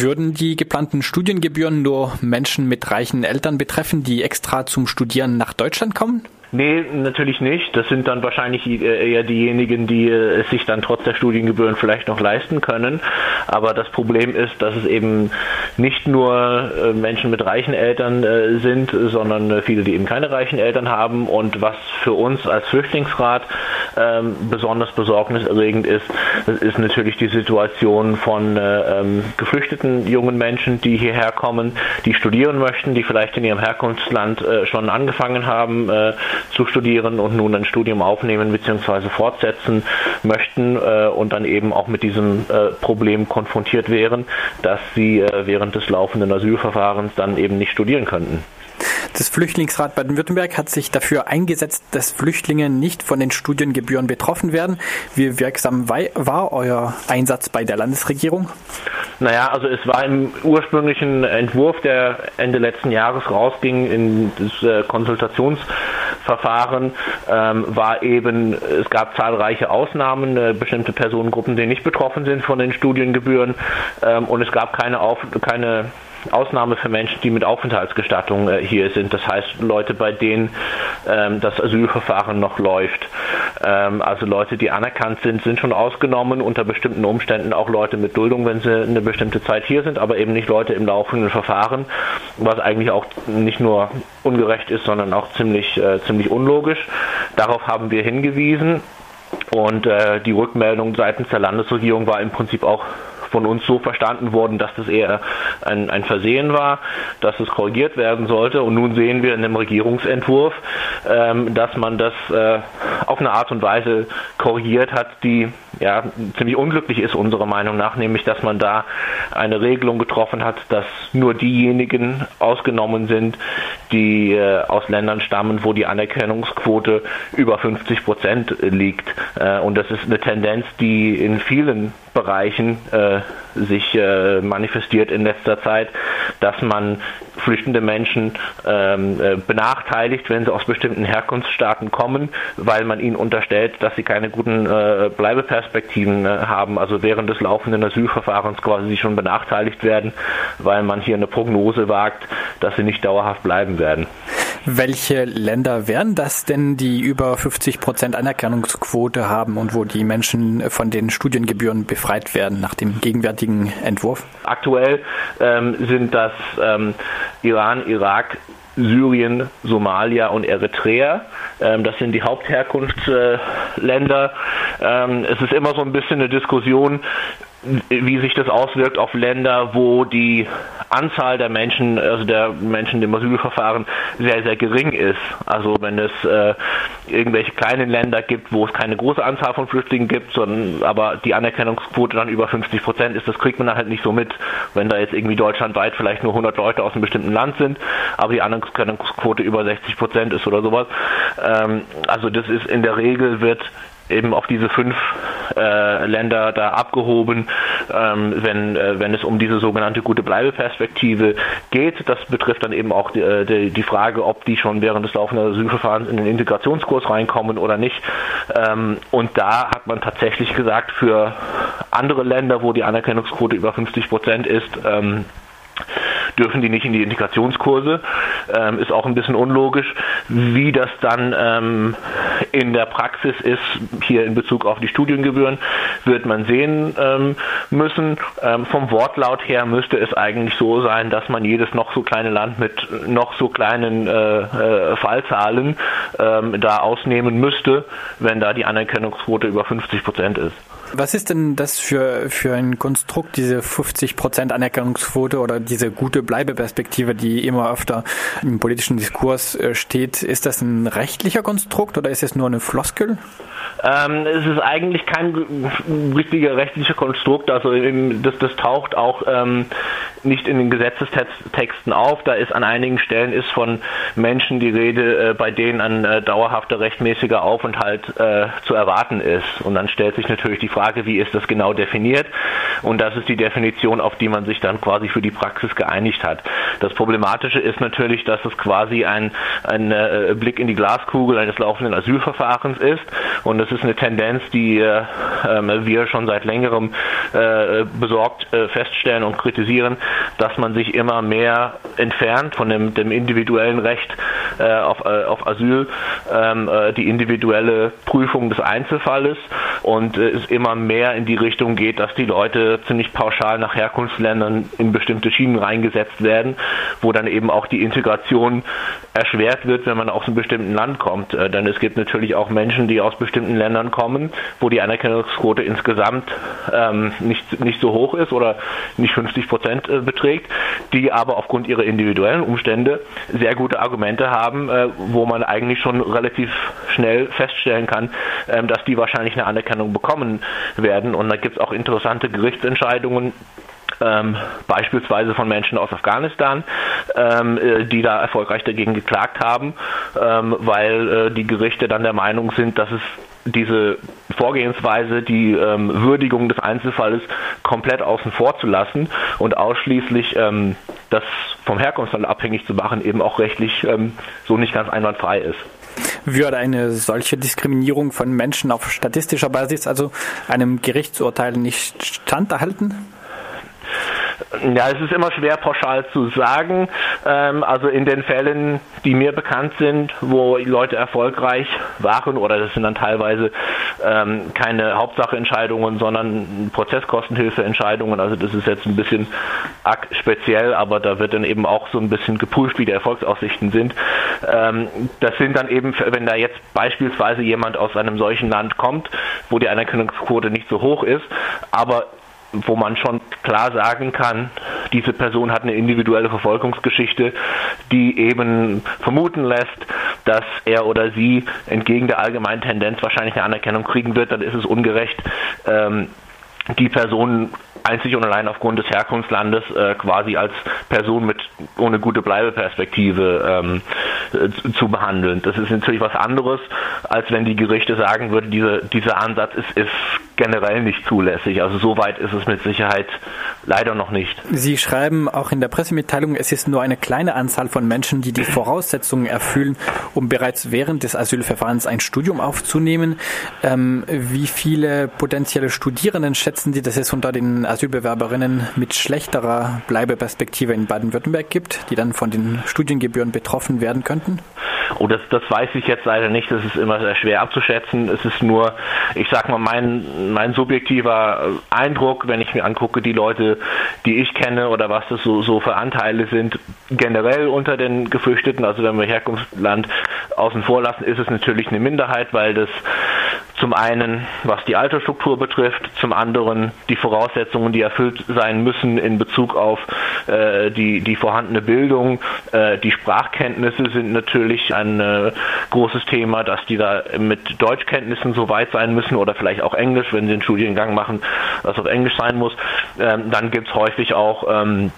Würden die geplanten Studiengebühren nur Menschen mit reichen Eltern betreffen, die extra zum Studieren nach Deutschland kommen? Nee, natürlich nicht. Das sind dann wahrscheinlich äh, eher diejenigen, die äh, es sich dann trotz der Studiengebühren vielleicht noch leisten können. Aber das Problem ist, dass es eben nicht nur äh, Menschen mit reichen Eltern sind, sondern viele, die eben keine reichen Eltern haben. Und was für uns als Flüchtlingsrat ähm, besonders besorgniserregend ist, das ist natürlich die Situation von ähm, geflüchteten jungen Menschen, die hierher kommen, die studieren möchten, die vielleicht in ihrem Herkunftsland schon angefangen haben, zu studieren und nun ein Studium aufnehmen bzw. fortsetzen möchten äh, und dann eben auch mit diesem äh, Problem konfrontiert wären, dass sie äh, während des laufenden Asylverfahrens dann eben nicht studieren könnten. Das Flüchtlingsrat Baden-Württemberg hat sich dafür eingesetzt, dass Flüchtlinge nicht von den Studiengebühren betroffen werden. Wie wirksam war euer Einsatz bei der Landesregierung? Naja, also es war im ursprünglichen Entwurf, der Ende letzten Jahres rausging, in das äh, Konsultationsverfahren, ähm, war eben, es gab zahlreiche Ausnahmen, äh, bestimmte Personengruppen, die nicht betroffen sind von den Studiengebühren ähm, und es gab keine, Auf keine Ausnahme für Menschen, die mit Aufenthaltsgestattung äh, hier sind. Das heißt Leute, bei denen ähm, das Asylverfahren noch läuft. Ähm, also Leute, die anerkannt sind, sind schon ausgenommen, unter bestimmten Umständen auch Leute mit Duldung, wenn sie eine bestimmte Zeit hier sind, aber eben nicht Leute im laufenden Verfahren, was eigentlich auch nicht nur ungerecht ist, sondern auch ziemlich, äh, ziemlich unlogisch. Darauf haben wir hingewiesen. Und äh, die Rückmeldung seitens der Landesregierung war im Prinzip auch von uns so verstanden worden, dass das eher ein, ein Versehen war, dass es korrigiert werden sollte. Und nun sehen wir in dem Regierungsentwurf, ähm, dass man das äh, auf eine Art und Weise korrigiert hat, die ja ziemlich unglücklich ist unserer Meinung nach, nämlich dass man da eine Regelung getroffen hat, dass nur diejenigen ausgenommen sind, die äh, aus Ländern stammen, wo die Anerkennungsquote über 50 Prozent liegt. Äh, und das ist eine Tendenz, die in vielen Bereichen äh, sich manifestiert in letzter Zeit, dass man flüchtende Menschen ähm, äh, benachteiligt, wenn sie aus bestimmten Herkunftsstaaten kommen, weil man ihnen unterstellt, dass sie keine guten äh, Bleibeperspektiven äh, haben, also während des laufenden Asylverfahrens quasi schon benachteiligt werden, weil man hier eine Prognose wagt, dass sie nicht dauerhaft bleiben werden. Welche Länder wären das denn, die über 50 Prozent Anerkennungsquote haben und wo die Menschen von den Studiengebühren befreit werden nach dem gegenwärtigen Entwurf? Aktuell ähm, sind das ähm, Iran, Irak, Syrien, Somalia und Eritrea. Ähm, das sind die Hauptherkunftsländer. Ähm, es ist immer so ein bisschen eine Diskussion, wie sich das auswirkt auf Länder, wo die Anzahl der Menschen, also der Menschen im Asylverfahren sehr, sehr gering ist. Also wenn es äh, irgendwelche kleinen Länder gibt, wo es keine große Anzahl von Flüchtlingen gibt, sondern aber die Anerkennungsquote dann über 50 Prozent ist, das kriegt man halt nicht so mit, wenn da jetzt irgendwie deutschlandweit vielleicht nur 100 Leute aus einem bestimmten Land sind, aber die Anerkennungsquote über 60 Prozent ist oder sowas. Ähm, also das ist in der Regel wird eben auf diese fünf äh, Länder da abgehoben, ähm, wenn, äh, wenn es um diese sogenannte gute Bleibeperspektive geht. Das betrifft dann eben auch die, äh, die, die Frage, ob die schon während des laufenden Asylverfahrens in den Integrationskurs reinkommen oder nicht. Ähm, und da hat man tatsächlich gesagt, für andere Länder, wo die Anerkennungsquote über 50 Prozent ist, ähm, dürfen die nicht in die Integrationskurse. Ähm, ist auch ein bisschen unlogisch, wie das dann ähm, in der Praxis ist, hier in Bezug auf die Studiengebühren, wird man sehen ähm, müssen. Ähm, vom Wortlaut her müsste es eigentlich so sein, dass man jedes noch so kleine Land mit noch so kleinen äh, äh, Fallzahlen ähm, da ausnehmen müsste, wenn da die Anerkennungsquote über 50 Prozent ist. Was ist denn das für, für ein Konstrukt, diese 50% Anerkennungsquote oder diese gute Bleibeperspektive, die immer öfter im politischen Diskurs äh, steht? Ist das ein rechtlicher Konstrukt oder ist es nur eine Floskel? Ähm, es ist eigentlich kein richtiger rechtlicher Konstrukt, also das, das taucht auch ähm, nicht in den Gesetzestexten auf. Da ist an einigen Stellen ist von Menschen die Rede, äh, bei denen ein äh, dauerhafter rechtmäßiger Aufenthalt äh, zu erwarten ist. Und dann stellt sich natürlich die Frage, wie ist das genau definiert? Und das ist die Definition, auf die man sich dann quasi für die Praxis geeinigt hat. Das Problematische ist natürlich, dass es quasi ein, ein äh, Blick in die Glaskugel eines laufenden Asylverfahrens ist. Und das ist eine Tendenz, die äh, ähm, wir schon seit längerem äh, besorgt äh, feststellen und kritisieren, dass man sich immer mehr entfernt von dem, dem individuellen Recht äh, auf, äh, auf Asyl, ähm, die individuelle Prüfung des Einzelfalles und es immer mehr in die Richtung geht, dass die Leute ziemlich pauschal nach Herkunftsländern in bestimmte Schienen reingesetzt werden, wo dann eben auch die Integration erschwert wird, wenn man aus einem bestimmten Land kommt. Denn es gibt natürlich auch Menschen, die aus bestimmten Ländern kommen, wo die Anerkennungsquote insgesamt ähm, nicht, nicht so hoch ist oder nicht 50 Prozent äh, beträgt, die aber aufgrund ihrer individuellen Umstände sehr gute Argumente haben, äh, wo man eigentlich schon relativ schnell feststellen kann, äh, dass die wahrscheinlich eine Anerkennung bekommen werden. Und da gibt es auch interessante Gerichtsentscheidungen, ähm, beispielsweise von Menschen aus Afghanistan, ähm, äh, die da erfolgreich dagegen geklagt haben, ähm, weil äh, die Gerichte dann der Meinung sind, dass es diese Vorgehensweise, die ähm, Würdigung des Einzelfalles komplett außen vor zu lassen und ausschließlich ähm, das vom Herkunftsland abhängig zu machen, eben auch rechtlich ähm, so nicht ganz einwandfrei ist. Würde eine solche Diskriminierung von Menschen auf statistischer Basis also einem Gerichtsurteil nicht standhalten? Ja, es ist immer schwer pauschal zu sagen. Ähm, also in den Fällen, die mir bekannt sind, wo Leute erfolgreich waren, oder das sind dann teilweise ähm, keine Hauptsacheentscheidungen, sondern Prozesskostenhilfeentscheidungen. Also das ist jetzt ein bisschen speziell, aber da wird dann eben auch so ein bisschen geprüft, wie die Erfolgsaussichten sind. Ähm, das sind dann eben, wenn da jetzt beispielsweise jemand aus einem solchen Land kommt, wo die Anerkennungsquote nicht so hoch ist, aber wo man schon klar sagen kann, diese Person hat eine individuelle Verfolgungsgeschichte, die eben vermuten lässt, dass er oder sie entgegen der allgemeinen Tendenz wahrscheinlich eine Anerkennung kriegen wird, dann ist es ungerecht, ähm, die Person einzig und allein aufgrund des Herkunftslandes äh, quasi als Person mit ohne gute Bleibeperspektive ähm, äh, zu behandeln. Das ist natürlich was anderes, als wenn die Gerichte sagen würden, diese, dieser Ansatz ist, ist generell nicht zulässig. Also so weit ist es mit Sicherheit leider noch nicht. Sie schreiben auch in der Pressemitteilung, es ist nur eine kleine Anzahl von Menschen, die die Voraussetzungen erfüllen, um bereits während des Asylverfahrens ein Studium aufzunehmen. Ähm, wie viele potenzielle Studierenden schätzen Sie, dass es unter den Asylbewerberinnen mit schlechterer Bleibeperspektive in Baden-Württemberg gibt, die dann von den Studiengebühren betroffen werden könnten? Oh, das, das weiß ich jetzt leider nicht. Das ist immer sehr schwer abzuschätzen. Es ist nur, ich sag mal, mein, mein subjektiver Eindruck, wenn ich mir angucke, die Leute, die ich kenne oder was das so, so für Anteile sind, generell unter den Geflüchteten, also wenn wir Herkunftsland außen vor lassen, ist es natürlich eine Minderheit, weil das zum einen, was die Altersstruktur betrifft, zum anderen die Voraussetzungen, die erfüllt sein müssen in Bezug auf äh, die, die vorhandene Bildung. Äh, die Sprachkenntnisse sind natürlich ein äh, großes Thema, dass die da mit Deutschkenntnissen so weit sein müssen oder vielleicht auch Englisch, wenn sie einen Studiengang machen, was auf Englisch sein muss. Ähm, dann gibt es häufig auch ähm,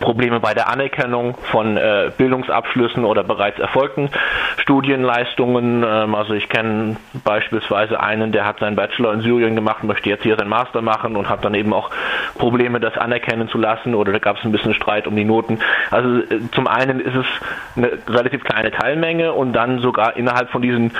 Probleme bei der Anerkennung von äh, Bildungsabschlüssen oder bereits erfolgten Studienleistungen. Ähm, also ich kenne beispielsweise einen, der hat seinen Bachelor in Syrien gemacht, möchte jetzt hier seinen Master machen und hat dann eben auch Probleme, das anerkennen zu lassen oder da gab es ein bisschen Streit um die Noten. Also äh, zum einen ist es eine relativ kleine Teilmenge und dann sogar innerhalb von diesen,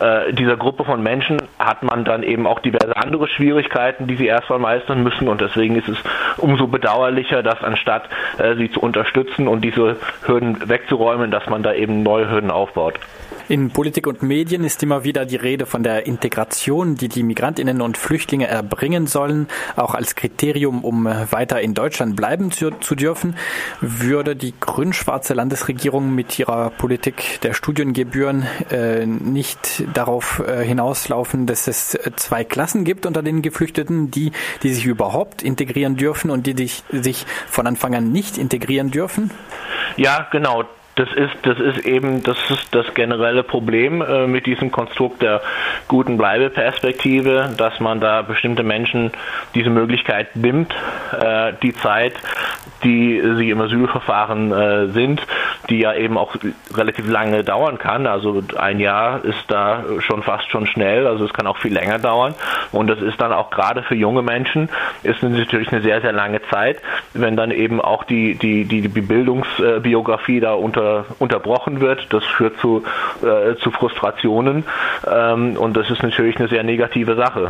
äh, dieser Gruppe von Menschen hat man dann eben auch diverse andere Schwierigkeiten, die sie erstmal meistern müssen und deswegen ist es umso bedauerlicher, dass anstatt sie zu unterstützen und diese Hürden wegzuräumen, dass man da eben neue Hürden aufbaut. In Politik und Medien ist immer wieder die Rede von der Integration, die die Migrantinnen und Flüchtlinge erbringen sollen, auch als Kriterium, um weiter in Deutschland bleiben zu, zu dürfen. Würde die grün-schwarze Landesregierung mit ihrer Politik der Studiengebühren äh, nicht darauf äh, hinauslaufen, dass es zwei Klassen gibt unter den Geflüchteten, die, die sich überhaupt integrieren dürfen und die, die sich von Anfang an nicht integrieren dürfen? Ja, genau das ist, das ist eben das, ist das generelle Problem äh, mit diesem Konstrukt der guten Bleibeperspektive, dass man da bestimmte Menschen diese Möglichkeit nimmt, äh, die Zeit, die sie im Asylverfahren äh, sind, die ja eben auch relativ lange dauern kann. Also ein Jahr ist da schon fast schon schnell, also es kann auch viel länger dauern. Und das ist dann auch gerade für junge Menschen ist natürlich eine sehr, sehr lange Zeit, wenn dann eben auch die, die, die, die Bildungsbiografie da unter, unterbrochen wird. Das führt zu, äh, zu Frustrationen ähm, und das ist natürlich eine sehr negative Sache.